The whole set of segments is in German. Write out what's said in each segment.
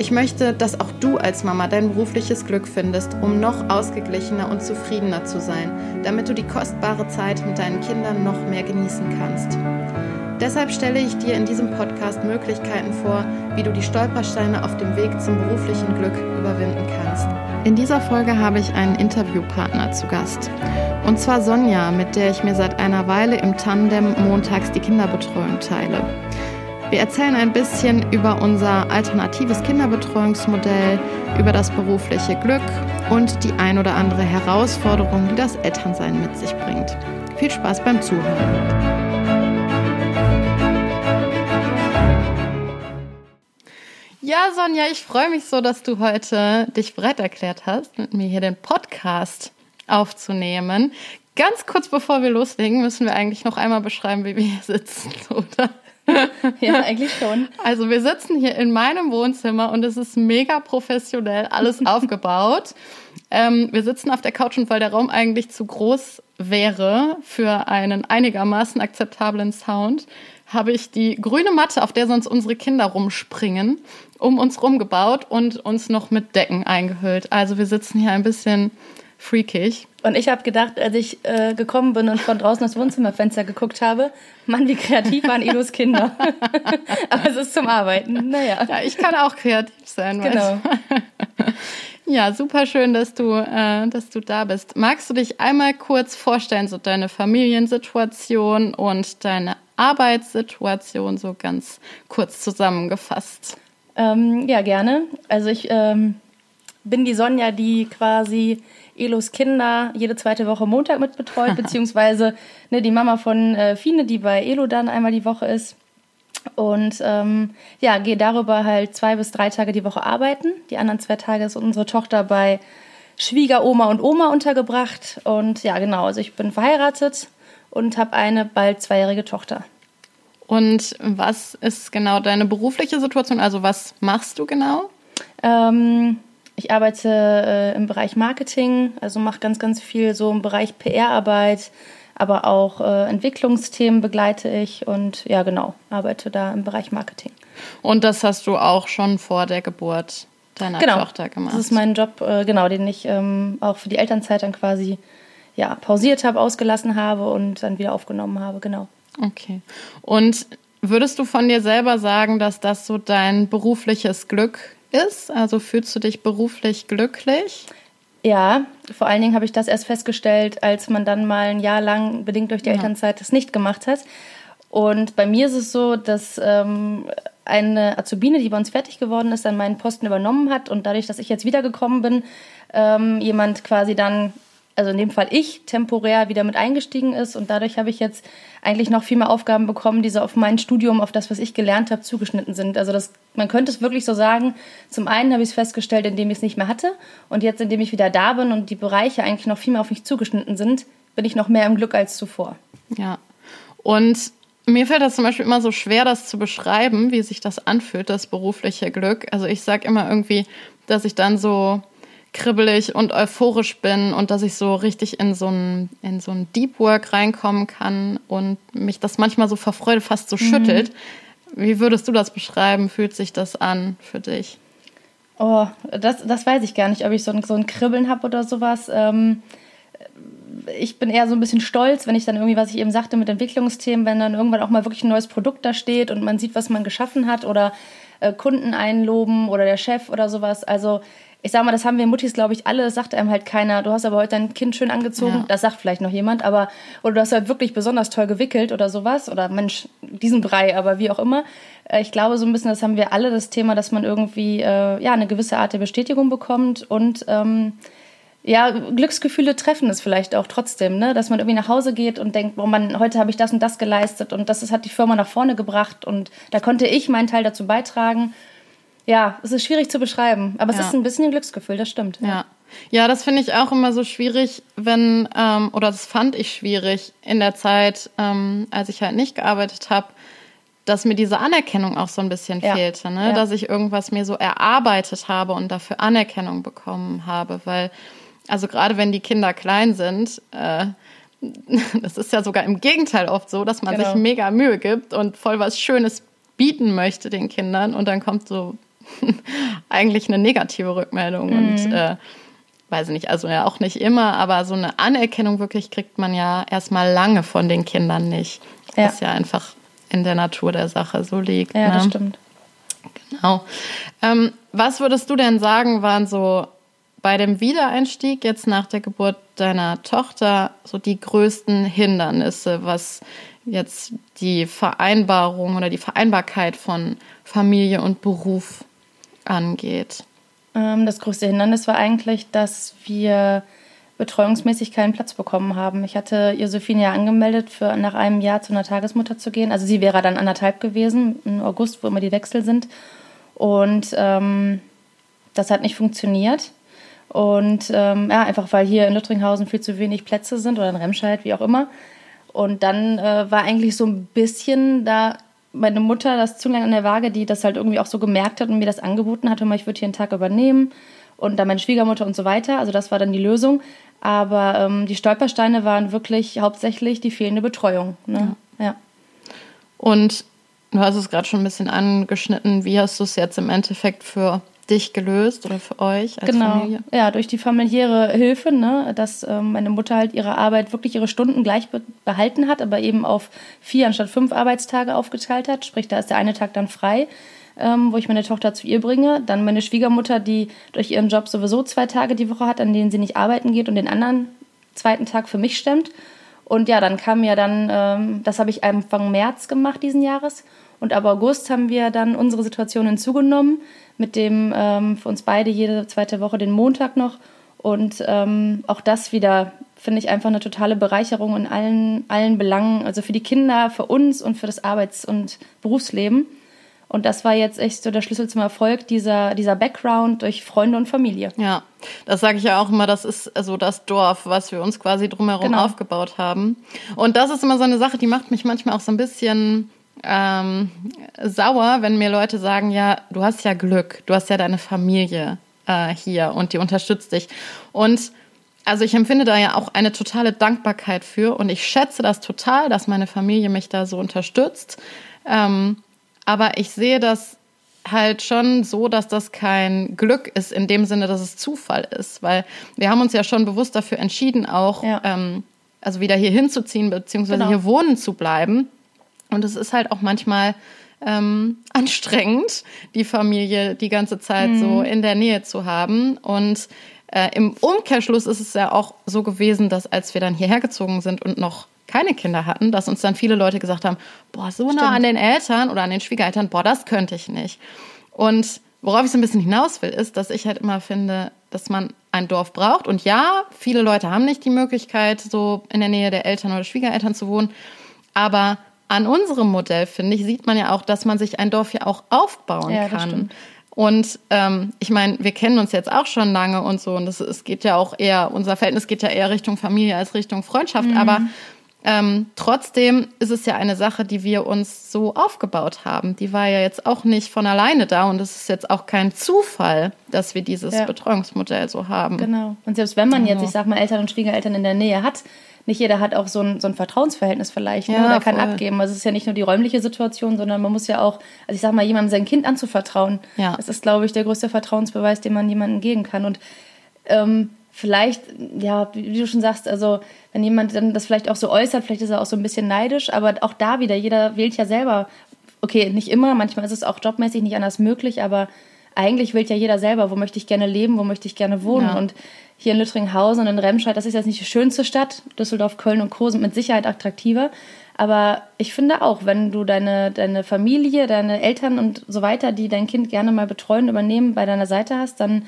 Ich möchte, dass auch du als Mama dein berufliches Glück findest, um noch ausgeglichener und zufriedener zu sein, damit du die kostbare Zeit mit deinen Kindern noch mehr genießen kannst. Deshalb stelle ich dir in diesem Podcast Möglichkeiten vor, wie du die Stolpersteine auf dem Weg zum beruflichen Glück überwinden kannst. In dieser Folge habe ich einen Interviewpartner zu Gast. Und zwar Sonja, mit der ich mir seit einer Weile im Tandem montags die Kinderbetreuung teile. Wir erzählen ein bisschen über unser alternatives Kinderbetreuungsmodell, über das berufliche Glück und die ein oder andere Herausforderung, die das Elternsein mit sich bringt. Viel Spaß beim Zuhören. Ja, Sonja, ich freue mich so, dass du heute dich bereit erklärt hast, mit mir hier den Podcast aufzunehmen. Ganz kurz bevor wir loslegen, müssen wir eigentlich noch einmal beschreiben, wie wir hier sitzen, oder? ja, eigentlich schon. Also wir sitzen hier in meinem Wohnzimmer und es ist mega professionell alles aufgebaut. Ähm, wir sitzen auf der Couch und weil der Raum eigentlich zu groß wäre für einen einigermaßen akzeptablen Sound, habe ich die grüne Matte, auf der sonst unsere Kinder rumspringen, um uns rumgebaut und uns noch mit Decken eingehüllt. Also wir sitzen hier ein bisschen freakig. Und ich habe gedacht, als ich äh, gekommen bin und von draußen das Wohnzimmerfenster geguckt habe, Mann, wie kreativ waren Elos Kinder. Aber es ist zum Arbeiten. Naja. Ja, ich kann auch kreativ sein. Genau. ja, super schön, dass du, äh, dass du da bist. Magst du dich einmal kurz vorstellen, so deine Familiensituation und deine Arbeitssituation so ganz kurz zusammengefasst? Ähm, ja, gerne. Also ich ähm, bin die Sonja, die quasi Elos Kinder jede zweite Woche Montag mitbetreut, beziehungsweise ne, die Mama von äh, Fine, die bei Elo dann einmal die Woche ist. Und ähm, ja, gehe darüber halt zwei bis drei Tage die Woche arbeiten. Die anderen zwei Tage ist unsere Tochter bei Schwiegeroma und Oma untergebracht. Und ja, genau, also ich bin verheiratet und habe eine bald zweijährige Tochter. Und was ist genau deine berufliche Situation? Also was machst du genau? Ähm, ich arbeite äh, im Bereich Marketing, also mache ganz, ganz viel so im Bereich PR-Arbeit, aber auch äh, Entwicklungsthemen begleite ich und ja, genau, arbeite da im Bereich Marketing. Und das hast du auch schon vor der Geburt deiner genau. Tochter gemacht? Das ist mein Job, äh, genau, den ich ähm, auch für die Elternzeit dann quasi ja, pausiert habe, ausgelassen habe und dann wieder aufgenommen habe, genau. Okay. Und würdest du von dir selber sagen, dass das so dein berufliches Glück ist? Also fühlst du dich beruflich glücklich? Ja, vor allen Dingen habe ich das erst festgestellt, als man dann mal ein Jahr lang, bedingt durch die ja. Elternzeit, das nicht gemacht hat. Und bei mir ist es so, dass ähm, eine Azubine, die bei uns fertig geworden ist, dann meinen Posten übernommen hat und dadurch, dass ich jetzt wiedergekommen bin, ähm, jemand quasi dann also in dem Fall ich, temporär wieder mit eingestiegen ist. Und dadurch habe ich jetzt eigentlich noch viel mehr Aufgaben bekommen, die so auf mein Studium, auf das, was ich gelernt habe, zugeschnitten sind. Also das, man könnte es wirklich so sagen, zum einen habe ich es festgestellt, indem ich es nicht mehr hatte. Und jetzt, indem ich wieder da bin und die Bereiche eigentlich noch viel mehr auf mich zugeschnitten sind, bin ich noch mehr im Glück als zuvor. Ja. Und mir fällt das zum Beispiel immer so schwer, das zu beschreiben, wie sich das anfühlt, das berufliche Glück. Also ich sage immer irgendwie, dass ich dann so kribbelig und euphorisch bin und dass ich so richtig in so ein, in so ein Deep Work reinkommen kann und mich das manchmal so vor Freude fast so mhm. schüttelt. Wie würdest du das beschreiben? Fühlt sich das an für dich? Oh, das, das weiß ich gar nicht, ob ich so ein, so ein Kribbeln habe oder sowas. Ähm, ich bin eher so ein bisschen stolz, wenn ich dann irgendwie, was ich eben sagte mit Entwicklungsthemen, wenn dann irgendwann auch mal wirklich ein neues Produkt da steht und man sieht, was man geschaffen hat oder äh, Kunden einloben oder der Chef oder sowas. Also ich sag mal, das haben wir Muttis, glaube ich, alle. Das sagt einem halt keiner. Du hast aber heute dein Kind schön angezogen. Ja. Das sagt vielleicht noch jemand, aber oder du hast halt wirklich besonders toll gewickelt oder sowas. Oder Mensch, diesen Brei, aber wie auch immer. Äh, ich glaube, so ein bisschen, das haben wir alle das Thema, dass man irgendwie äh, ja eine gewisse Art der Bestätigung bekommt und ähm, ja, Glücksgefühle treffen es vielleicht auch trotzdem, ne? dass man irgendwie nach Hause geht und denkt, boah, man, heute habe ich das und das geleistet und das hat die Firma nach vorne gebracht und da konnte ich meinen Teil dazu beitragen ja, es ist schwierig zu beschreiben, aber es ja. ist ein bisschen ein Glücksgefühl, das stimmt. Ja. Ja, das finde ich auch immer so schwierig, wenn, ähm, oder das fand ich schwierig in der Zeit, ähm, als ich halt nicht gearbeitet habe, dass mir diese Anerkennung auch so ein bisschen ja. fehlte, ne? Ja. dass ich irgendwas mir so erarbeitet habe und dafür Anerkennung bekommen habe, weil, also gerade wenn die Kinder klein sind, äh, das ist ja sogar im Gegenteil oft so, dass man genau. sich mega Mühe gibt und voll was Schönes bieten möchte den Kindern und dann kommt so eigentlich eine negative Rückmeldung. Mhm. Und äh, weiß ich nicht, also ja auch nicht immer, aber so eine Anerkennung wirklich kriegt man ja erstmal lange von den Kindern nicht. Ja. Was ja einfach in der Natur der Sache so liegt. Ja, ne? das stimmt. Genau. Ähm, was würdest du denn sagen, waren so bei dem Wiedereinstieg jetzt nach der Geburt deiner Tochter so die größten Hindernisse, was jetzt die Vereinbarung oder die Vereinbarkeit von Familie und Beruf angeht? Ähm, das größte Hindernis war eigentlich, dass wir betreuungsmäßig keinen Platz bekommen haben. Ich hatte Josephine ja angemeldet, für nach einem Jahr zu einer Tagesmutter zu gehen. Also sie wäre dann anderthalb gewesen, im August, wo immer die Wechsel sind. Und ähm, das hat nicht funktioniert. Und ähm, ja, einfach weil hier in Lüttringhausen viel zu wenig Plätze sind oder in Remscheid, wie auch immer. Und dann äh, war eigentlich so ein bisschen da meine Mutter, das zu lange an der Waage, die das halt irgendwie auch so gemerkt hat und mir das angeboten hat, ich würde hier einen Tag übernehmen und dann meine Schwiegermutter und so weiter. Also das war dann die Lösung. Aber ähm, die Stolpersteine waren wirklich hauptsächlich die fehlende Betreuung. Ne? Ja. ja. Und du hast es gerade schon ein bisschen angeschnitten. Wie hast du es jetzt im Endeffekt für dich gelöst oder für euch als genau. Familie? Ja, durch die familiäre Hilfe, ne, dass ähm, meine Mutter halt ihre Arbeit wirklich ihre Stunden gleich be behalten hat, aber eben auf vier anstatt fünf Arbeitstage aufgeteilt hat. Sprich, da ist der eine Tag dann frei, ähm, wo ich meine Tochter zu ihr bringe. Dann meine Schwiegermutter, die durch ihren Job sowieso zwei Tage die Woche hat, an denen sie nicht arbeiten geht und den anderen zweiten Tag für mich stemmt. Und ja, dann kam ja dann, ähm, das habe ich Anfang März gemacht diesen Jahres. Und ab August haben wir dann unsere Situation hinzugenommen mit dem ähm, für uns beide jede zweite Woche den Montag noch. Und ähm, auch das wieder finde ich einfach eine totale Bereicherung in allen, allen Belangen, also für die Kinder, für uns und für das Arbeits- und Berufsleben. Und das war jetzt echt so der Schlüssel zum Erfolg, dieser, dieser Background durch Freunde und Familie. Ja, das sage ich ja auch immer, das ist also das Dorf, was wir uns quasi drumherum genau. aufgebaut haben. Und das ist immer so eine Sache, die macht mich manchmal auch so ein bisschen ähm, sauer, wenn mir Leute sagen, ja, du hast ja Glück, du hast ja deine Familie äh, hier und die unterstützt dich. Und also ich empfinde da ja auch eine totale Dankbarkeit für und ich schätze das total, dass meine Familie mich da so unterstützt. Ähm, aber ich sehe das halt schon so, dass das kein Glück ist in dem Sinne, dass es Zufall ist, weil wir haben uns ja schon bewusst dafür entschieden, auch ja. ähm, also wieder hier hinzuziehen beziehungsweise genau. hier wohnen zu bleiben. Und es ist halt auch manchmal ähm, anstrengend, die Familie die ganze Zeit mhm. so in der Nähe zu haben. Und äh, im Umkehrschluss ist es ja auch so gewesen, dass als wir dann hierher gezogen sind und noch keine Kinder hatten, dass uns dann viele Leute gesagt haben, boah, so Stimmt. nah an den Eltern oder an den Schwiegereltern, boah, das könnte ich nicht. Und worauf ich so ein bisschen hinaus will, ist, dass ich halt immer finde, dass man ein Dorf braucht. Und ja, viele Leute haben nicht die Möglichkeit, so in der Nähe der Eltern oder Schwiegereltern zu wohnen. Aber an unserem Modell, finde ich, sieht man ja auch, dass man sich ein Dorf ja auch aufbauen ja, kann. Und ähm, ich meine, wir kennen uns jetzt auch schon lange und so, und das, es geht ja auch eher, unser Verhältnis geht ja eher Richtung Familie als Richtung Freundschaft, mhm. aber ähm, trotzdem ist es ja eine Sache, die wir uns so aufgebaut haben. Die war ja jetzt auch nicht von alleine da und es ist jetzt auch kein Zufall, dass wir dieses ja. Betreuungsmodell so haben. Genau. Und selbst wenn man jetzt, ich sag mal, Eltern und Schwiegereltern in der Nähe hat, nicht jeder hat auch so ein, so ein Vertrauensverhältnis vielleicht, ne? ja, oder kann voll. abgeben. Also es ist ja nicht nur die räumliche Situation, sondern man muss ja auch, also ich sag mal, jemandem sein Kind anzuvertrauen. Ja. Das ist, glaube ich, der größte Vertrauensbeweis, den man jemandem geben kann. Und ähm, vielleicht, ja, wie du schon sagst, also wenn jemand dann das vielleicht auch so äußert, vielleicht ist er auch so ein bisschen neidisch, aber auch da wieder, jeder wählt ja selber. Okay, nicht immer, manchmal ist es auch jobmäßig nicht anders möglich, aber eigentlich wählt ja jeder selber, wo möchte ich gerne leben, wo möchte ich gerne wohnen. Ja. Und hier in Lüttringhausen und in Remscheid, das ist jetzt nicht die schönste Stadt. Düsseldorf, Köln und Co. sind mit Sicherheit attraktiver. Aber ich finde auch, wenn du deine, deine Familie, deine Eltern und so weiter, die dein Kind gerne mal betreuen, übernehmen, bei deiner Seite hast, dann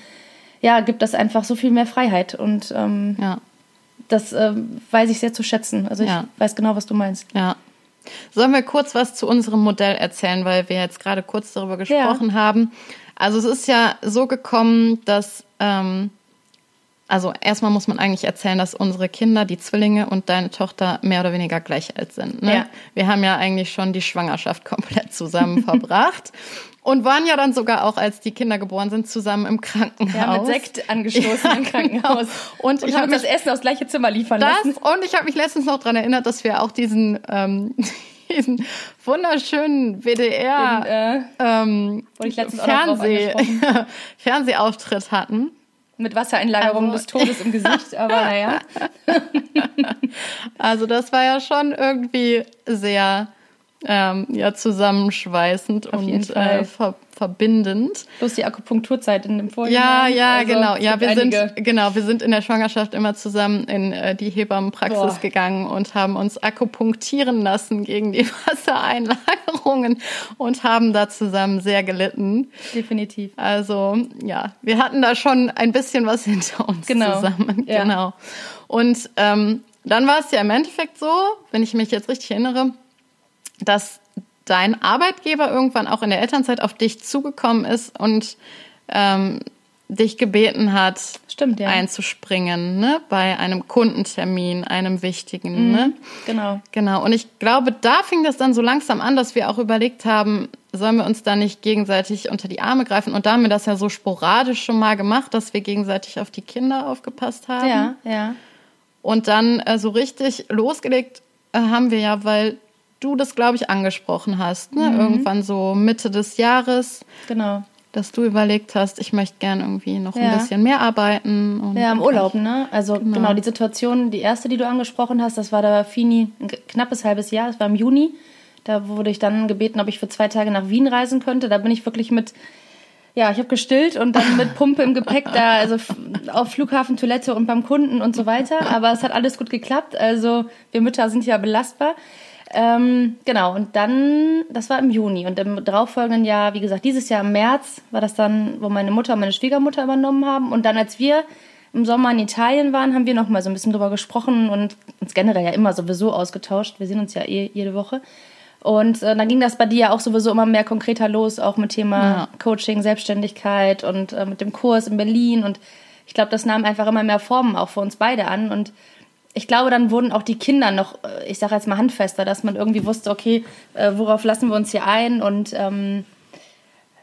ja, gibt das einfach so viel mehr Freiheit. Und ähm, ja. das äh, weiß ich sehr zu schätzen. Also ich ja. weiß genau, was du meinst. Ja. Sollen wir kurz was zu unserem Modell erzählen, weil wir jetzt gerade kurz darüber gesprochen ja. haben. Also es ist ja so gekommen, dass ähm, also erstmal muss man eigentlich erzählen, dass unsere Kinder, die Zwillinge und deine Tochter mehr oder weniger gleich alt sind. Ne? Ja. Wir haben ja eigentlich schon die Schwangerschaft komplett zusammen verbracht. Und waren ja dann sogar auch, als die Kinder geboren sind, zusammen im Krankenhaus. Ja, mit Sekt angestoßen ja, im Krankenhaus. Genau. Und, und ich habe das Essen aufs gleiche Zimmer liefern das, lassen. Und ich habe mich letztens noch daran erinnert, dass wir auch diesen, ähm, diesen wunderschönen WDR Den, äh, ähm, Fernseh, Fernsehauftritt hatten mit Wassereinlagerung also, des Todes im Gesicht, aber naja. also das war ja schon irgendwie sehr ähm, ja, zusammenschweißend Auf und äh, ver verbindend. Bloß die Akupunkturzeit in dem Vorjahr. Ja, ja, also, genau. Ja, wir sind genau, wir sind in der Schwangerschaft immer zusammen in äh, die Hebammenpraxis Boah. gegangen und haben uns akupunktieren lassen gegen die Wassereinlagerungen und haben da zusammen sehr gelitten. Definitiv. Also, ja, wir hatten da schon ein bisschen was hinter uns genau. zusammen. Ja. Genau. Und ähm, dann war es ja im Endeffekt so, wenn ich mich jetzt richtig erinnere, dass dein Arbeitgeber irgendwann auch in der Elternzeit auf dich zugekommen ist und ähm, dich gebeten hat, Stimmt, ja. einzuspringen, ne? Bei einem Kundentermin, einem wichtigen, mhm, ne? Genau. Genau. Und ich glaube, da fing das dann so langsam an, dass wir auch überlegt haben, sollen wir uns da nicht gegenseitig unter die Arme greifen? Und da haben wir das ja so sporadisch schon mal gemacht, dass wir gegenseitig auf die Kinder aufgepasst haben. Ja, ja. Und dann äh, so richtig losgelegt äh, haben wir ja, weil du das, glaube ich, angesprochen hast. Ne? Mhm. Irgendwann so Mitte des Jahres. Genau. Dass du überlegt hast, ich möchte gern irgendwie noch ja. ein bisschen mehr arbeiten. ja, im Urlaub, ne? Also genau. genau. die Situation, die erste, die du angesprochen hast, das war da Fini ein knappes halbes Jahr, das war im Juni. Da wurde ich dann gebeten, ob ich für zwei Tage nach Wien reisen könnte. Da bin ich wirklich mit ja, ich habe gestillt und dann mit Pumpe im Gepäck da, also auf Flughafen, Toilette und beim Kunden und so weiter. Aber es hat alles gut geklappt. Also wir Mütter sind ja belastbar. Ähm, genau, und dann, das war im Juni. Und im darauffolgenden Jahr, wie gesagt, dieses Jahr im März war das dann, wo meine Mutter und meine Schwiegermutter übernommen haben. Und dann, als wir im Sommer in Italien waren, haben wir noch mal so ein bisschen drüber gesprochen und uns generell ja immer sowieso ausgetauscht. Wir sehen uns ja eh jede Woche. Und äh, dann ging das bei dir ja auch sowieso immer mehr konkreter los, auch mit Thema ja. Coaching, Selbstständigkeit und äh, mit dem Kurs in Berlin. Und ich glaube, das nahm einfach immer mehr Formen auch für uns beide an. Und ich glaube, dann wurden auch die Kinder noch, äh, ich sage jetzt mal handfester, dass man irgendwie wusste, okay, äh, worauf lassen wir uns hier ein und ähm,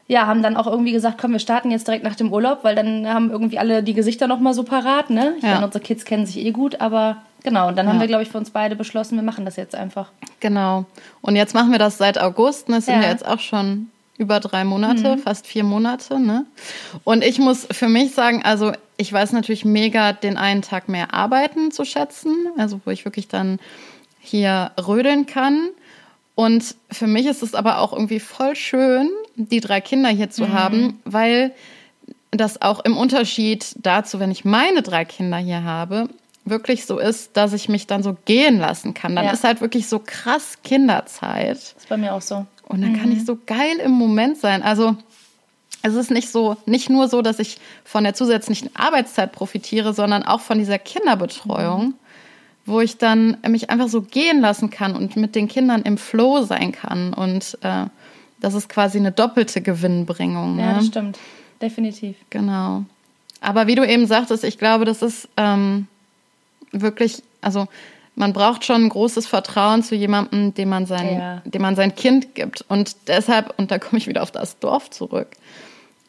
ja, haben dann auch irgendwie gesagt, komm, wir starten jetzt direkt nach dem Urlaub, weil dann haben irgendwie alle die Gesichter noch mal so parat, ne? Ich ja. meine, unsere Kids kennen sich eh gut, aber genau, und dann ja. haben wir, glaube ich, für uns beide beschlossen, wir machen das jetzt einfach. Genau. Und jetzt machen wir das seit August, ne? Das sind ja, ja jetzt auch schon über drei Monate, mhm. fast vier Monate. Ne? Und ich muss für mich sagen, also ich weiß natürlich mega, den einen Tag mehr arbeiten zu schätzen, also wo ich wirklich dann hier rödeln kann. Und für mich ist es aber auch irgendwie voll schön, die drei Kinder hier zu mhm. haben, weil das auch im Unterschied dazu, wenn ich meine drei Kinder hier habe, wirklich so ist, dass ich mich dann so gehen lassen kann. Dann ja. ist halt wirklich so krass Kinderzeit. Das ist bei mir auch so. Und dann mhm. kann ich mhm. so geil im Moment sein. Also es ist nicht so, nicht nur so, dass ich von der zusätzlichen Arbeitszeit profitiere, sondern auch von dieser Kinderbetreuung, mhm. wo ich dann mich einfach so gehen lassen kann und mit den Kindern im Flow sein kann. Und äh, das ist quasi eine doppelte Gewinnbringung. Ja, ne? das stimmt. Definitiv. Genau. Aber wie du eben sagtest, ich glaube, das ist ähm, wirklich, also man braucht schon ein großes Vertrauen zu jemandem, dem man sein, ja. dem man sein Kind gibt. Und deshalb, und da komme ich wieder auf das Dorf zurück,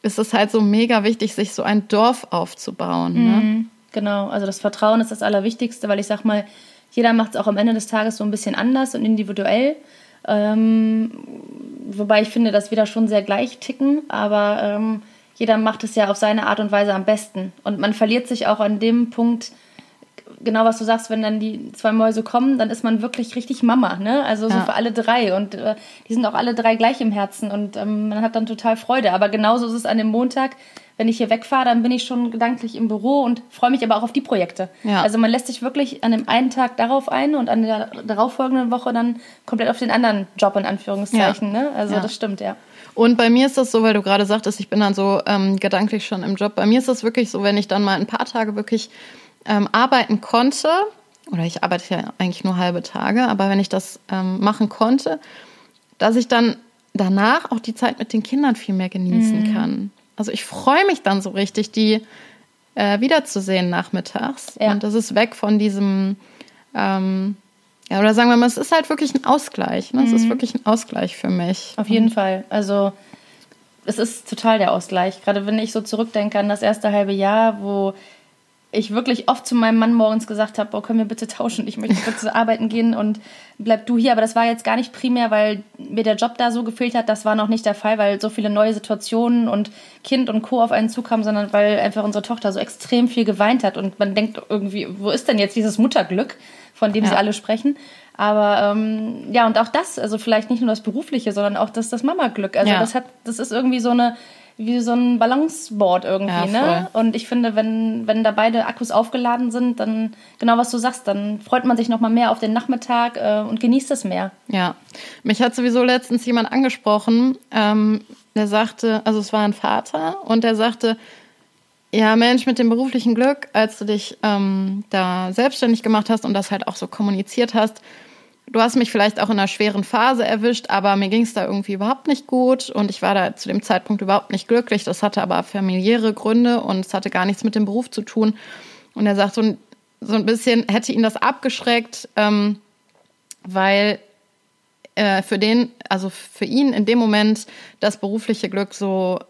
ist es halt so mega wichtig, sich so ein Dorf aufzubauen. Ne? Mhm, genau, also das Vertrauen ist das Allerwichtigste, weil ich sag mal, jeder macht es auch am Ende des Tages so ein bisschen anders und individuell. Ähm, wobei ich finde, dass wir da schon sehr gleich ticken, aber ähm, jeder macht es ja auf seine Art und Weise am besten. Und man verliert sich auch an dem Punkt, genau was du sagst, wenn dann die zwei Mäuse kommen, dann ist man wirklich richtig Mama, ne? Also so ja. für alle drei und äh, die sind auch alle drei gleich im Herzen und ähm, man hat dann total Freude. Aber genauso ist es an dem Montag, wenn ich hier wegfahre, dann bin ich schon gedanklich im Büro und freue mich aber auch auf die Projekte. Ja. Also man lässt sich wirklich an dem einen Tag darauf ein und an der darauffolgenden Woche dann komplett auf den anderen Job in Anführungszeichen. Ja. Ne? Also das stimmt, ja. Und bei mir ist das so, weil du gerade sagtest, ich bin dann so ähm, gedanklich schon im Job. Bei mir ist das wirklich so, wenn ich dann mal ein paar Tage wirklich ähm, arbeiten konnte, oder ich arbeite ja eigentlich nur halbe Tage, aber wenn ich das ähm, machen konnte, dass ich dann danach auch die Zeit mit den Kindern viel mehr genießen mhm. kann. Also ich freue mich dann so richtig, die äh, wiederzusehen nachmittags. Ja. Und das ist weg von diesem, ähm, ja, oder sagen wir mal, es ist halt wirklich ein Ausgleich. Ne? Mhm. Es ist mhm. wirklich ein Ausgleich für mich. Auf jeden Und Fall. Also es ist total der Ausgleich. Gerade wenn ich so zurückdenke an das erste halbe Jahr, wo ich wirklich oft zu meinem Mann morgens gesagt habe, boah, können wir bitte tauschen, ich möchte bitte arbeiten gehen und bleib du hier. Aber das war jetzt gar nicht primär, weil mir der Job da so gefehlt hat. Das war noch nicht der Fall, weil so viele neue Situationen und Kind und Co. auf einen zukamen, sondern weil einfach unsere Tochter so extrem viel geweint hat. Und man denkt irgendwie, wo ist denn jetzt dieses Mutterglück, von dem ja. sie alle sprechen? Aber ähm, ja, und auch das, also vielleicht nicht nur das Berufliche, sondern auch das, das Mama-Glück. Also ja. das hat, das ist irgendwie so eine wie so ein Balanceboard irgendwie, ja, ne? Und ich finde, wenn, wenn da beide Akkus aufgeladen sind, dann genau was du sagst, dann freut man sich noch mal mehr auf den Nachmittag äh, und genießt es mehr. Ja, mich hat sowieso letztens jemand angesprochen, ähm, der sagte, also es war ein Vater und der sagte, ja, Mensch, mit dem beruflichen Glück, als du dich ähm, da selbstständig gemacht hast und das halt auch so kommuniziert hast, du hast mich vielleicht auch in einer schweren Phase erwischt, aber mir ging es da irgendwie überhaupt nicht gut und ich war da zu dem Zeitpunkt überhaupt nicht glücklich. Das hatte aber familiäre Gründe und es hatte gar nichts mit dem Beruf zu tun. Und er sagt so, so ein bisschen, hätte ihn das abgeschreckt, ähm, weil äh, für den, also für ihn in dem Moment das berufliche Glück so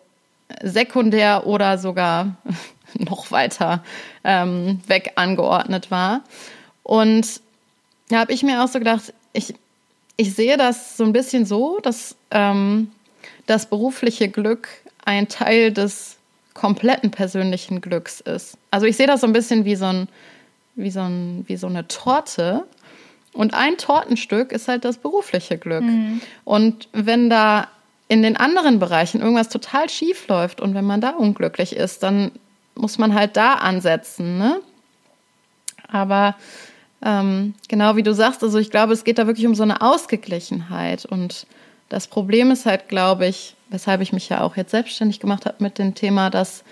sekundär oder sogar noch weiter ähm, weg angeordnet war. Und da habe ich mir auch so gedacht, ich, ich sehe das so ein bisschen so, dass ähm, das berufliche Glück ein Teil des kompletten persönlichen Glücks ist. Also ich sehe das so ein bisschen wie so, ein, wie so, ein, wie so eine Torte. Und ein Tortenstück ist halt das berufliche Glück. Mhm. Und wenn da in den anderen Bereichen irgendwas total schief läuft und wenn man da unglücklich ist, dann muss man halt da ansetzen. Ne? Aber ähm, genau wie du sagst, also ich glaube, es geht da wirklich um so eine Ausgeglichenheit. Und das Problem ist halt, glaube ich, weshalb ich mich ja auch jetzt selbstständig gemacht habe mit dem Thema, dass,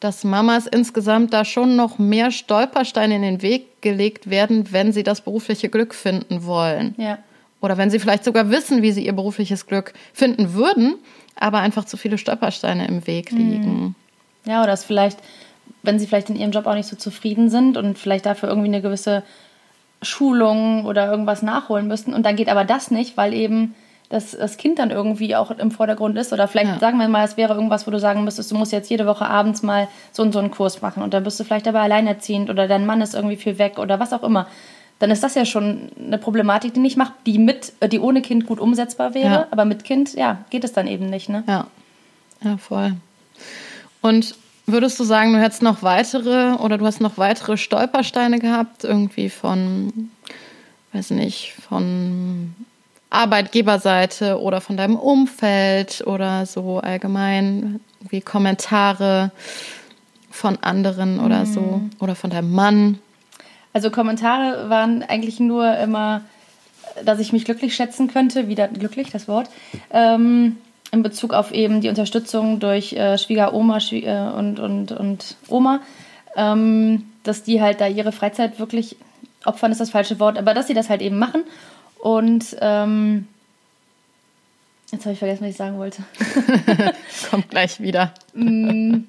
dass Mamas insgesamt da schon noch mehr Stolpersteine in den Weg gelegt werden, wenn sie das berufliche Glück finden wollen. Ja. Oder wenn sie vielleicht sogar wissen, wie sie ihr berufliches Glück finden würden, aber einfach zu viele Stolpersteine im Weg mhm. liegen. Ja, oder es vielleicht wenn sie vielleicht in ihrem Job auch nicht so zufrieden sind und vielleicht dafür irgendwie eine gewisse Schulung oder irgendwas nachholen müssten. Und dann geht aber das nicht, weil eben das, das Kind dann irgendwie auch im Vordergrund ist. Oder vielleicht ja. sagen wir mal, es wäre irgendwas, wo du sagen müsstest, du musst jetzt jede Woche abends mal so und so einen Kurs machen. Und dann bist du vielleicht dabei alleinerziehend oder dein Mann ist irgendwie viel weg oder was auch immer. Dann ist das ja schon eine Problematik, die nicht macht, die mit, äh, die ohne Kind gut umsetzbar wäre. Ja. Aber mit Kind, ja, geht es dann eben nicht. Ne? Ja. Ja, voll. Und Würdest du sagen, du hättest noch weitere oder du hast noch weitere Stolpersteine gehabt, irgendwie von, weiß nicht, von Arbeitgeberseite oder von deinem Umfeld oder so allgemein, wie Kommentare von anderen oder so mhm. oder von deinem Mann? Also Kommentare waren eigentlich nur immer, dass ich mich glücklich schätzen könnte, wieder glücklich das Wort. Ähm, in Bezug auf eben die Unterstützung durch äh, Schwiegeroma Schwie äh, und, und, und Oma, ähm, dass die halt da ihre Freizeit wirklich opfern, ist das falsche Wort, aber dass sie das halt eben machen. Und ähm, jetzt habe ich vergessen, was ich sagen wollte. Kommt gleich wieder. Mm,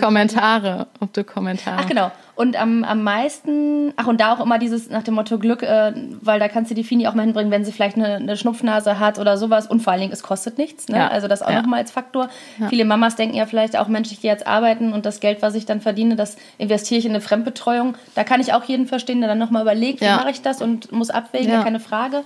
Kommentare, ob du Kommentare. Ach genau. Und am, am meisten, ach und da auch immer dieses nach dem Motto Glück, äh, weil da kannst du die Fini auch mal hinbringen, wenn sie vielleicht eine, eine Schnupfnase hat oder sowas. Und vor allen Dingen, es kostet nichts. Ne? Ja. Also das auch ja. nochmal als Faktor. Ja. Viele Mamas denken ja vielleicht auch, Mensch, ich gehe jetzt arbeiten und das Geld, was ich dann verdiene, das investiere ich in eine Fremdbetreuung. Da kann ich auch jeden verstehen, der dann nochmal überlegt, wie mache ich das und muss abwägen, ja. keine Frage.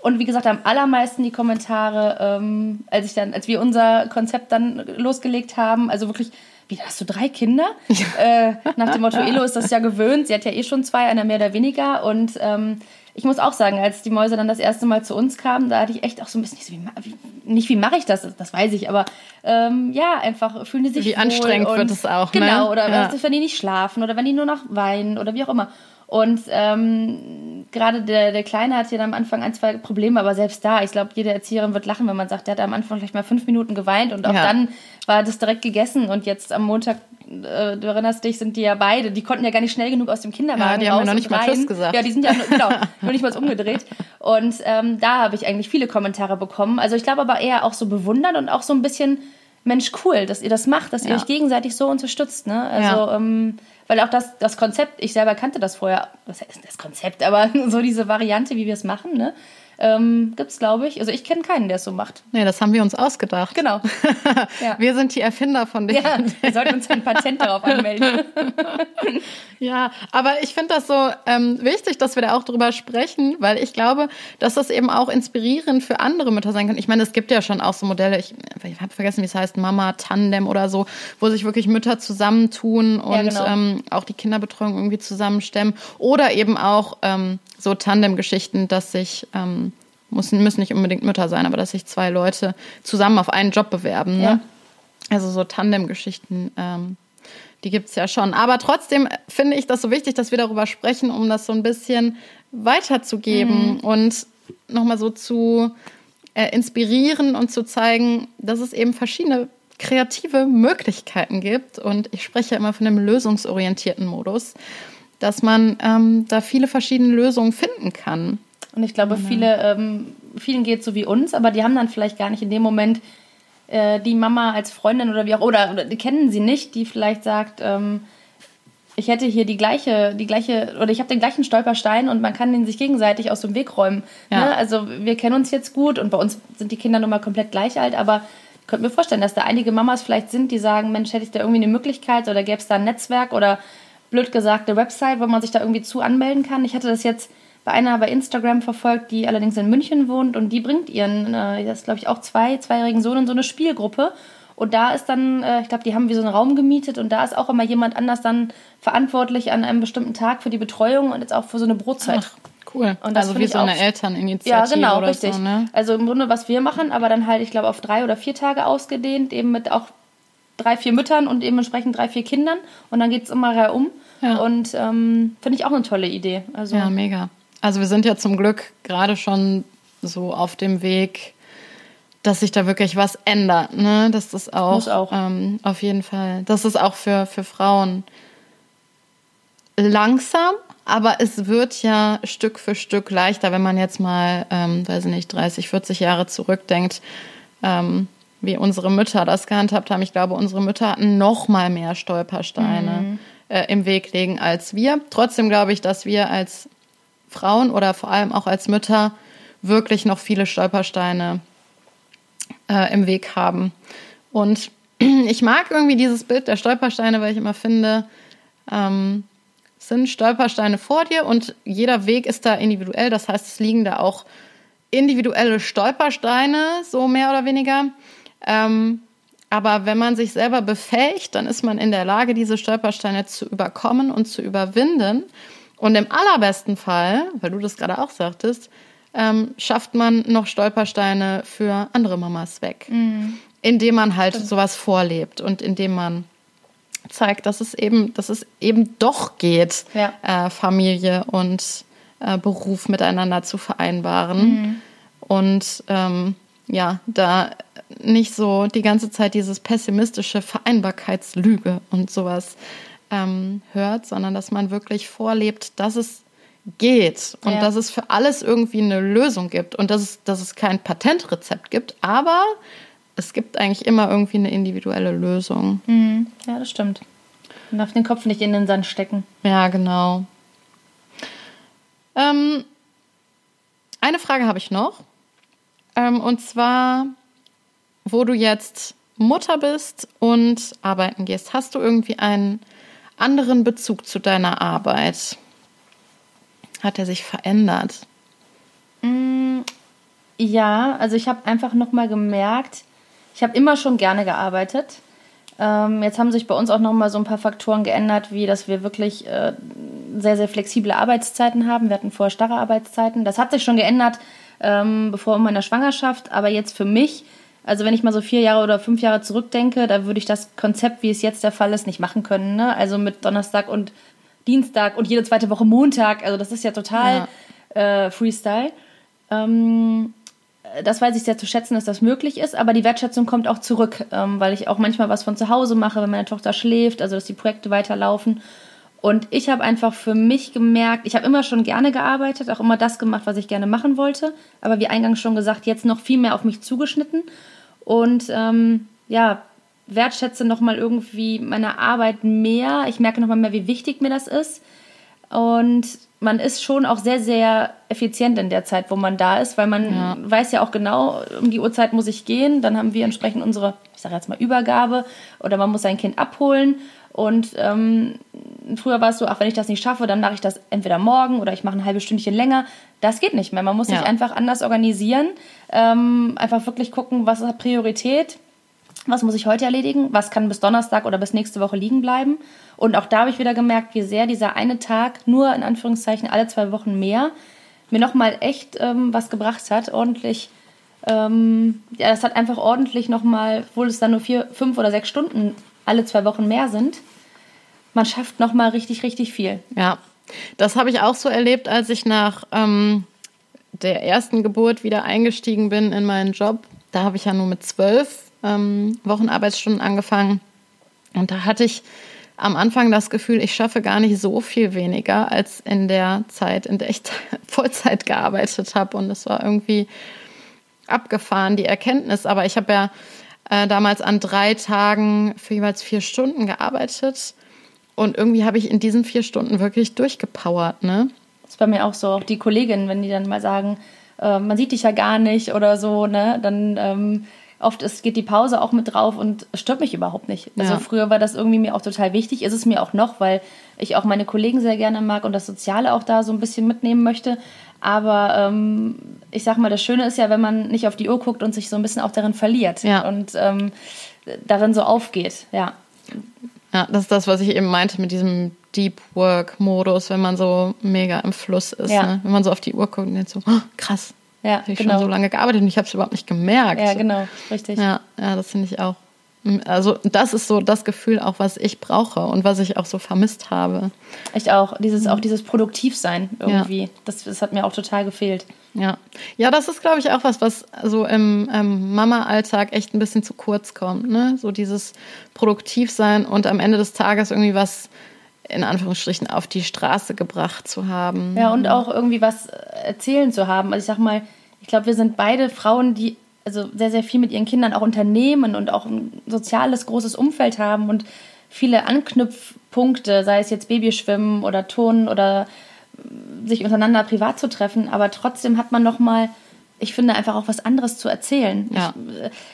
Und wie gesagt, am allermeisten die Kommentare, ähm, als ich dann, als wir unser Konzept dann losgelegt haben, also wirklich wie hast du drei Kinder? Ja. Äh, nach dem Motto, Elo ist das ja gewöhnt. Sie hat ja eh schon zwei, einer mehr oder weniger. Und ähm, ich muss auch sagen, als die Mäuse dann das erste Mal zu uns kamen, da hatte ich echt auch so ein bisschen, wie, wie, nicht wie mache ich das, das weiß ich, aber ähm, ja, einfach fühlen die sich Wie anstrengend und, wird es auch, Genau, ne? oder ja. wenn die nicht schlafen oder wenn die nur noch weinen oder wie auch immer. Und ähm, gerade der, der Kleine hatte ja am Anfang ein, zwei Probleme, aber selbst da, ich glaube, jede Erzieherin wird lachen, wenn man sagt, der hat am Anfang vielleicht mal fünf Minuten geweint und auch Ja. dann war das direkt gegessen. Und jetzt am Montag, äh, du erinnerst dich, sind die ja beide, die konnten ja gar nicht schnell genug aus dem Kinderwagen Ja, die haben raus mir noch nicht mal. Tschüss gesagt. Ja, die sind ja nur, genau, noch nicht mal umgedreht. Und ähm, da habe ich eigentlich viele Kommentare bekommen. Also ich glaube aber eher auch so bewundert und auch so ein bisschen, Mensch, cool, dass ihr das macht, dass ihr Ja. euch gegenseitig so unterstützt. Ne? Also, Ja. ähm, weil auch das, das Konzept, ich selber kannte das vorher, was heißt das Konzept, aber so diese Variante, wie wir es machen, ne? Ähm, gibt es, glaube ich. Also ich kenne keinen, der es so macht. Nee, das haben wir uns ausgedacht. Genau. Ja. Wir sind die Erfinder von dem. Ja, wir sollten uns ein Patent darauf anmelden. Ja, aber ich finde das so ähm, wichtig, dass wir da auch drüber sprechen, weil ich glaube, dass das eben auch inspirierend für andere Mütter sein kann. Ich meine, es gibt ja schon auch so Modelle, ich, ich habe vergessen, wie es heißt, Mama Tandem oder so, wo sich wirklich Mütter zusammentun und Ja, genau. ähm, auch die Kinderbetreuung irgendwie zusammenstemmen. Oder eben auch ähm, so Tandem-Geschichten, dass sich ähm, müssen, müssen nicht unbedingt Mütter sein, aber dass sich zwei Leute zusammen auf einen Job bewerben. Ne? Ja. Also so Tandem-Geschichten, ähm, die gibt's ja schon. Aber trotzdem finde ich das so wichtig, dass wir darüber sprechen, um das so ein bisschen weiterzugeben und nochmal so zu äh, inspirieren und zu zeigen, dass es eben verschiedene kreative Möglichkeiten gibt. Und ich spreche immer von dem lösungsorientierten Modus, dass man ähm, da viele verschiedene Lösungen finden kann. Und ich glaube, viele, ähm, vielen geht so wie uns, aber die haben dann vielleicht gar nicht in dem Moment äh, die Mama als Freundin oder wie auch, oder, oder die kennen sie nicht, die vielleicht sagt, ähm, ich hätte hier die gleiche, die gleiche, oder ich habe den gleichen Stolperstein und man kann den sich gegenseitig aus dem Weg räumen. Ja. Ne? Also wir kennen uns jetzt gut und bei uns sind die Kinder nun mal komplett gleich alt, aber ich könnte mir vorstellen, dass da einige Mamas vielleicht sind, die sagen, Mensch, hätte ich da irgendwie eine Möglichkeit oder gäbe es da ein Netzwerk oder blöd gesagt eine Website, wo man sich da irgendwie zu anmelden kann. Ich hatte das jetzt bei einer bei Instagram verfolgt, die allerdings in München wohnt und die bringt ihren, äh, das glaube ich auch zwei, zweijährigen Sohn in so eine Spielgruppe. Und da ist dann, äh, ich glaube, die haben wie so einen Raum gemietet und da ist auch immer jemand anders dann verantwortlich an einem bestimmten Tag für die Betreuung und jetzt auch für so eine Brotzeit. Ach, cool. Und das also wie so eine Elterninitiative Ja, genau, oder richtig. so, ne? Also im Grunde, was wir machen, aber dann halt, ich glaube, auf drei oder vier Tage ausgedehnt, eben mit auch drei, vier Müttern und dementsprechend drei, vier Kindern. Und dann geht es immer reihum. Ja. Und ähm, finde ich auch eine tolle Idee. Also Ja, mega. Also wir sind ja zum Glück gerade schon so auf dem Weg, dass sich da wirklich was ändert. Ne? Dass das auch, Muss auch. Ähm, auf jeden Fall, das ist auch für, für Frauen langsam, aber es wird ja Stück für Stück leichter, wenn man jetzt mal, ähm, weiß ich nicht, 30, 40 Jahre zurückdenkt, ähm, wie unsere Mütter das gehandhabt haben. Ich glaube, unsere Mütter hatten noch mal mehr Stolpersteine äh, im Weg legen als wir. Trotzdem glaube ich, dass wir als Frauen oder vor allem auch als Mütter wirklich noch viele Stolpersteine äh, im Weg haben. Und ich mag irgendwie dieses Bild der Stolpersteine, weil ich immer finde, ähm, sind Stolpersteine vor dir und jeder Weg ist da individuell. Das heißt, es liegen da auch individuelle Stolpersteine, so mehr oder weniger. Ähm, aber wenn man sich selber befähigt, dann ist man in der Lage, diese Stolpersteine zu überkommen und zu überwinden. Und im allerbesten Fall, weil du das gerade auch sagtest, ähm, schafft man noch Stolpersteine für andere Mamas weg. Indem man halt sowas vorlebt und indem man zeigt, dass es eben, dass es eben doch geht, Ja. äh, Familie und äh, Beruf miteinander zu vereinbaren. Und ähm, ja, da nicht so die ganze Zeit dieses pessimistische Vereinbarkeitslüge und sowas ähm, hört, sondern dass man wirklich vorlebt, dass es geht und Ja. dass es für alles irgendwie eine Lösung gibt und dass es, dass es kein Patentrezept gibt, aber es gibt eigentlich immer irgendwie eine individuelle Lösung. Mhm. Ja, das stimmt. Man darf den Kopf nicht in den Sand stecken. Ja, genau. Ähm, eine Frage habe ich noch. Ähm, und zwar, wo du jetzt Mutter bist und arbeiten gehst, hast du irgendwie einen anderen Bezug zu deiner Arbeit? Hat er sich verändert? Ja, also ich habe einfach nochmal gemerkt, ich habe immer schon gerne gearbeitet. Ähm, jetzt haben sich bei uns auch noch mal so ein paar Faktoren geändert, wie dass wir wirklich äh, sehr, sehr flexible Arbeitszeiten haben. Wir hatten vorher starre Arbeitszeiten. Das hat sich schon geändert ähm, bevor meiner Schwangerschaft, aber jetzt für mich, also wenn ich mal so vier Jahre oder fünf Jahre zurückdenke, da würde ich das Konzept, wie es jetzt der Fall ist, nicht machen können. Ne? Also mit Donnerstag und Dienstag und jede zweite Woche Montag. Also das ist ja total ja. Äh, Freestyle. Ähm, das weiß ich sehr zu schätzen, dass das möglich ist, aber die Wertschätzung kommt auch zurück, ähm, weil ich auch manchmal was von zu Hause mache, wenn meine Tochter schläft, also dass die Projekte weiterlaufen. Und ich habe einfach für mich gemerkt, ich habe immer schon gerne gearbeitet, auch immer das gemacht, was ich gerne machen wollte, aber wie eingangs schon gesagt, jetzt noch viel mehr auf mich zugeschnitten und ähm, ja, wertschätze nochmal irgendwie meine Arbeit mehr. Ich merke nochmal mehr, wie wichtig mir das ist. Und man ist schon auch sehr, sehr effizient in der Zeit, wo man da ist, weil man ja. weiß ja auch genau, um die Uhrzeit muss ich gehen. Dann haben wir entsprechend unsere, ich sage jetzt mal, Übergabe oder man muss sein Kind abholen. Und ähm, früher war es so, ach, wenn ich das nicht schaffe, dann mache ich das entweder morgen oder ich mache ein halbes Stündchen länger. Das geht nicht mehr. Man muss ja. sich einfach anders organisieren. Ähm, einfach wirklich gucken, was hat Priorität was muss ich heute erledigen, was kann bis Donnerstag oder bis nächste Woche liegen bleiben. Und auch da habe ich wieder gemerkt, wie sehr dieser eine Tag, nur in Anführungszeichen alle zwei Wochen mehr, mir nochmal echt ähm, was gebracht hat, ordentlich. Ähm, ja, das hat einfach ordentlich nochmal, obwohl es dann nur vier, fünf oder sechs Stunden alle zwei Wochen mehr sind, man schafft nochmal richtig, richtig viel. Ja, das habe ich auch so erlebt, als ich nach ähm, der ersten Geburt wieder eingestiegen bin in meinen Job. Da habe ich ja nur mit zwölf ähm, Wochenarbeitsstunden angefangen. Und da hatte ich am Anfang das Gefühl, ich schaffe gar nicht so viel weniger als in der Zeit, in der ich Vollzeit gearbeitet habe. Und es war irgendwie abgefahren, die Erkenntnis. Aber ich habe ja äh, damals an drei Tagen für jeweils vier Stunden gearbeitet. Und irgendwie habe ich in diesen vier Stunden wirklich durchgepowert. Ne? Das bei mir auch so. Auch die Kolleginnen, wenn die dann mal sagen, äh, man sieht dich ja gar nicht oder so, ne, dann ähm, oft ist, geht die Pause auch mit drauf und stört mich überhaupt nicht. Also ja. früher war das irgendwie mir auch total wichtig, ist es mir auch noch, weil ich auch meine Kollegen sehr gerne mag und das Soziale auch da so ein bisschen mitnehmen möchte. Aber ähm, ich sag mal, das Schöne ist ja, wenn man nicht auf die Uhr guckt und sich so ein bisschen auch darin verliert ja. und ähm, darin so aufgeht, ja. Ja, das ist das, was ich eben meinte mit diesem Deep Work Modus, wenn man so mega im Fluss ist. Ja. Ne? Wenn man so auf die Uhr guckt und jetzt so, oh, krass, ja, habe ich genau. schon so lange gearbeitet und ich habe es überhaupt nicht gemerkt. Ja, genau, richtig. Ja, ja das finde ich auch. Also das ist so das Gefühl auch, was ich brauche und was ich auch so vermisst habe. Ich auch. Dieses, auch dieses Produktivsein irgendwie. Ja. Das, das hat mir auch total gefehlt. Ja. Ja, das ist, glaube ich, auch was, was so im ähm, Mama-Alltag echt ein bisschen zu kurz kommt. Ne? So dieses Produktivsein und am Ende des Tages irgendwie was in Anführungsstrichen auf die Straße gebracht zu haben. Ja, und auch irgendwie was erzählen zu haben. Also ich sag mal, ich glaube, wir sind beide Frauen, die also sehr, sehr viel mit ihren Kindern auch unternehmen und auch ein soziales, großes Umfeld haben und viele Anknüpfpunkte, sei es jetzt Babyschwimmen oder Turnen oder sich untereinander privat zu treffen, aber trotzdem hat man noch mal ich finde einfach auch was anderes zu erzählen. Ja.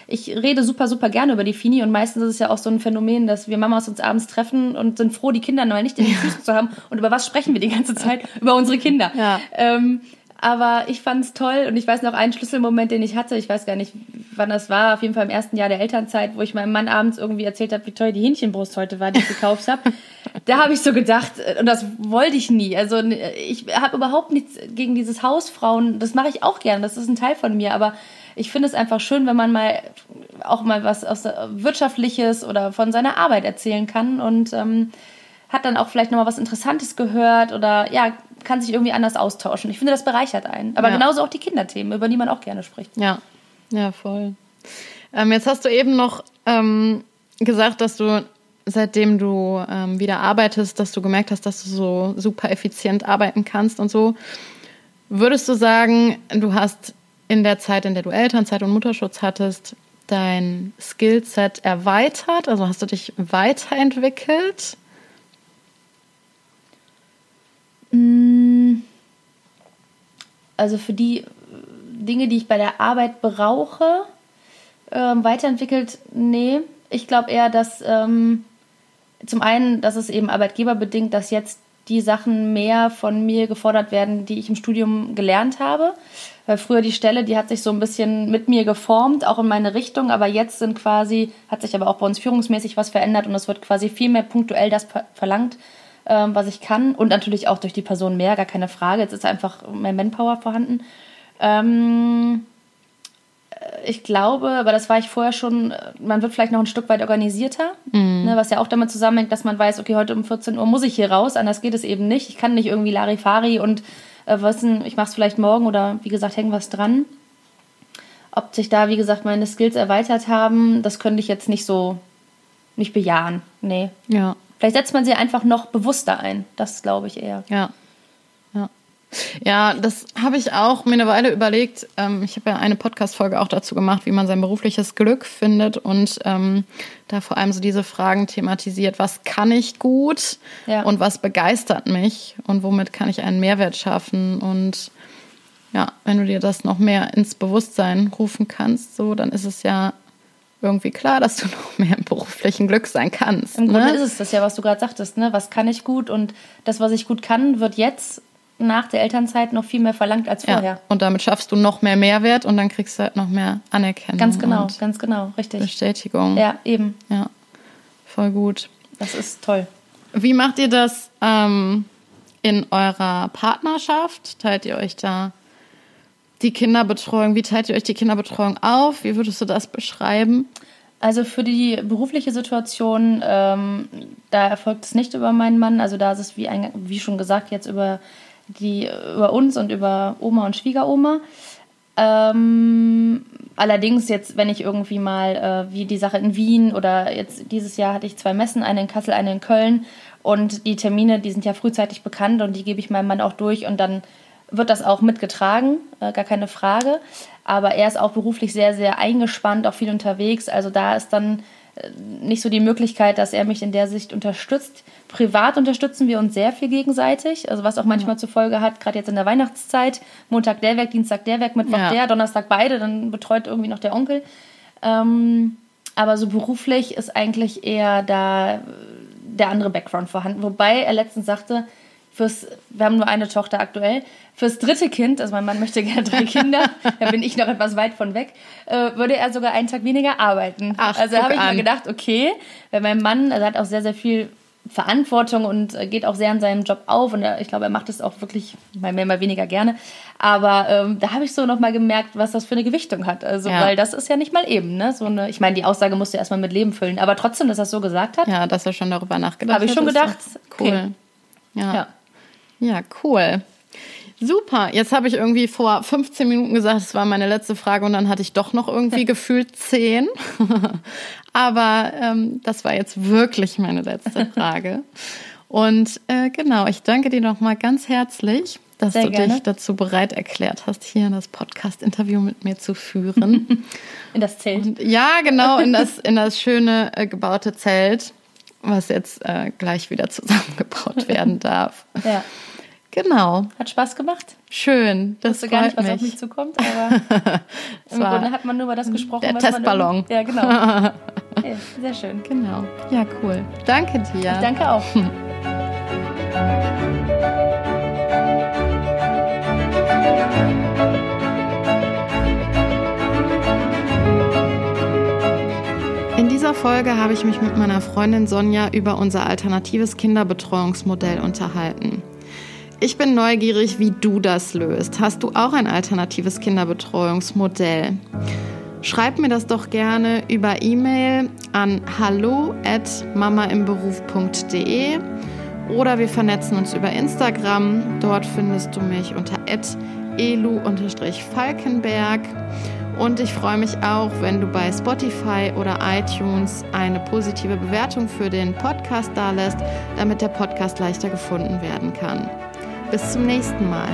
Ich, ich, rede super, super gerne über die Fini und meistens ist es ja auch so ein Phänomen, dass wir Mamas uns abends treffen und sind froh, die Kinder mal nicht in den Füßen zu haben. Und über was sprechen wir die ganze Zeit? über unsere Kinder. Ja. Ähm, aber ich fand es toll und ich weiß noch einen Schlüsselmoment, den ich hatte. Ich weiß gar nicht, wann das war. Auf jeden Fall im ersten Jahr der Elternzeit, wo ich meinem Mann abends irgendwie erzählt habe, wie toll die Hähnchenbrust heute war, die ich gekauft habe. da habe ich so gedacht, und das wollte ich nie. Also ich habe überhaupt nichts gegen dieses Hausfrauen. Das mache ich auch gerne. Das ist ein Teil von mir. Aber ich finde es einfach schön, wenn man mal auch mal was aus wirtschaftliches oder von seiner Arbeit erzählen kann und ähm, hat dann auch vielleicht noch mal was Interessantes gehört oder ja kann sich irgendwie anders austauschen. Ich finde, das bereichert einen. Aber ja. genauso auch die Kinderthemen, über die man auch gerne spricht. Ja, ja, voll. Ähm, jetzt hast du eben noch ähm, gesagt, dass du seitdem du ähm, wieder arbeitest, dass du gemerkt hast, dass du so super effizient arbeiten kannst und so. Würdest du sagen, du hast in der Zeit, in der du Elternzeit und Mutterschutz hattest, dein Skillset erweitert? Also hast du dich weiterentwickelt? Also für die Dinge, die ich bei der Arbeit brauche, ähm, weiterentwickelt, nee. Ich glaube eher, dass ähm, zum einen, dass es eben arbeitgeberbedingt, dass jetzt die Sachen mehr von mir gefordert werden, die ich im Studium gelernt habe. Weil früher die Stelle, die hat sich so ein bisschen mit mir geformt, auch in meine Richtung, aber jetzt sind quasi, hat sich aber auch bei uns führungsmäßig was verändert und es wird quasi viel mehr punktuell das verlangt, ähm, was ich kann. Und natürlich auch durch die Person mehr, gar keine Frage. Jetzt ist einfach mehr Manpower vorhanden. Ähm, ich glaube, aber das war ich vorher schon, man wird vielleicht noch ein Stück weit organisierter, mhm. ne, was ja auch damit zusammenhängt, dass man weiß, okay, heute um 14 Uhr muss ich hier raus, anders geht es eben nicht. Ich kann nicht irgendwie Larifari und äh, wissen, ich mache es vielleicht morgen oder wie gesagt, hängen was dran. Ob sich da, wie gesagt, meine Skills erweitert haben, das könnte ich jetzt nicht so nicht bejahen. Nee. Ja. Vielleicht setzt man sie einfach noch bewusster ein. Das glaube ich eher. Ja. Ja, das habe ich auch mir eine Weile überlegt. Ähm, ich habe ja eine Podcast-Folge auch dazu gemacht, wie man sein berufliches Glück findet und ähm, da vor allem so diese Fragen thematisiert. Was kann ich gut ja. und was begeistert mich und womit kann ich einen Mehrwert schaffen? Und ja, wenn du dir das noch mehr ins Bewusstsein rufen kannst, so, dann ist es ja irgendwie klar, dass du noch mehr im beruflichen Glück sein kannst. Im ne? Grunde ist es das ja, was du gerade sagtest, ne? Was kann ich gut und das, was ich gut kann, wird jetzt nach der Elternzeit noch viel mehr verlangt als vorher. Ja, und damit schaffst du noch mehr Mehrwert und dann kriegst du halt noch mehr Anerkennung. Ganz genau, ganz genau, richtig. Bestätigung. Ja, eben. Ja, voll gut. Das ist toll. Wie macht ihr das ähm, in eurer Partnerschaft? Teilt ihr euch da die Kinderbetreuung? Wie teilt ihr euch die Kinderbetreuung auf? Wie würdest du das beschreiben? Also für die berufliche Situation, ähm, da erfolgt es nicht über meinen Mann. Also da ist es, wie, ein, wie schon gesagt, jetzt über die über uns und über Oma und Schwiegeroma. Ähm, allerdings jetzt, wenn ich irgendwie mal, äh, wie die Sache in Wien oder jetzt dieses Jahr hatte ich zwei Messen, eine in Kassel, eine in Köln und die Termine, die sind ja frühzeitig bekannt und die gebe ich meinem Mann auch durch und dann wird das auch mitgetragen, äh, gar keine Frage. Aber er ist auch beruflich sehr, sehr eingespannt, auch viel unterwegs. Also da ist dann nicht so die Möglichkeit, dass er mich in der Sicht unterstützt. Privat unterstützen wir uns sehr viel gegenseitig, also was auch manchmal ja. zur Folge hat, gerade jetzt in der Weihnachtszeit, Montag der Werk, Dienstag der Werk, Mittwoch ja. der, Donnerstag beide, dann betreut irgendwie noch der Onkel. Ähm, aber so beruflich ist eigentlich eher da der andere Background vorhanden. Wobei er letztens sagte, fürs, wir haben nur eine Tochter aktuell, fürs dritte Kind, also mein Mann möchte gerne drei Kinder, da bin ich noch etwas weit von weg, äh, würde er sogar einen Tag weniger arbeiten. Ach, also habe ich an. mir gedacht, okay, weil mein Mann, also hat auch sehr, sehr viel Verantwortung und äh, geht auch sehr an seinem Job auf und ich glaube, er macht es auch wirklich mal mehr, mal weniger gerne. Aber ähm, da habe ich so nochmal gemerkt, was das für eine Gewichtung hat. Also, ja. weil das ist ja nicht mal eben, ne? So eine, ich meine, die Aussage musst du erstmal mit Leben füllen, aber trotzdem, dass er es so gesagt hat. Ja, dass er schon darüber nachgedacht hat. Habe ich schon gedacht. Cool. Okay. Ja. ja. Ja, cool. Super. Jetzt habe ich irgendwie vor 15 Minuten gesagt, es war meine letzte Frage und dann hatte ich doch noch irgendwie gefühlt 10. Aber ähm, das war jetzt wirklich meine letzte Frage. Und äh, genau, ich danke dir nochmal ganz herzlich, dass Sehr du gerne. dich dazu bereit erklärt hast, hier das Podcast-Interview mit mir zu führen. In das Zelt. Und, ja, genau, in das, in das schöne äh, gebaute Zelt, was jetzt äh, gleich wieder zusammengebaut werden darf. Ja. Genau. Hat Spaß gemacht. Schön. Das ich wusste gar nicht, was mich. auf mich zukommt, aber im Grunde hat man nur über das gesprochen. Der Testballon. ja, genau. Okay, sehr schön. Genau. Ja, cool. Danke dir. Ich danke auch. In dieser Folge habe ich mich mit meiner Freundin Sonja über unser alternatives Kinderbetreuungsmodell unterhalten. Ich bin neugierig, wie du das löst. Hast du auch ein alternatives Kinderbetreuungsmodell? Schreib mir das doch gerne über E-Mail an hallo at mamaimberuf.de oder wir vernetzen uns über Instagram. Dort findest du mich unter elu-falkenberg. Und ich freue mich auch, wenn du bei Spotify oder iTunes eine positive Bewertung für den Podcast dalässt, damit der Podcast leichter gefunden werden kann. Bis zum nächsten Mal.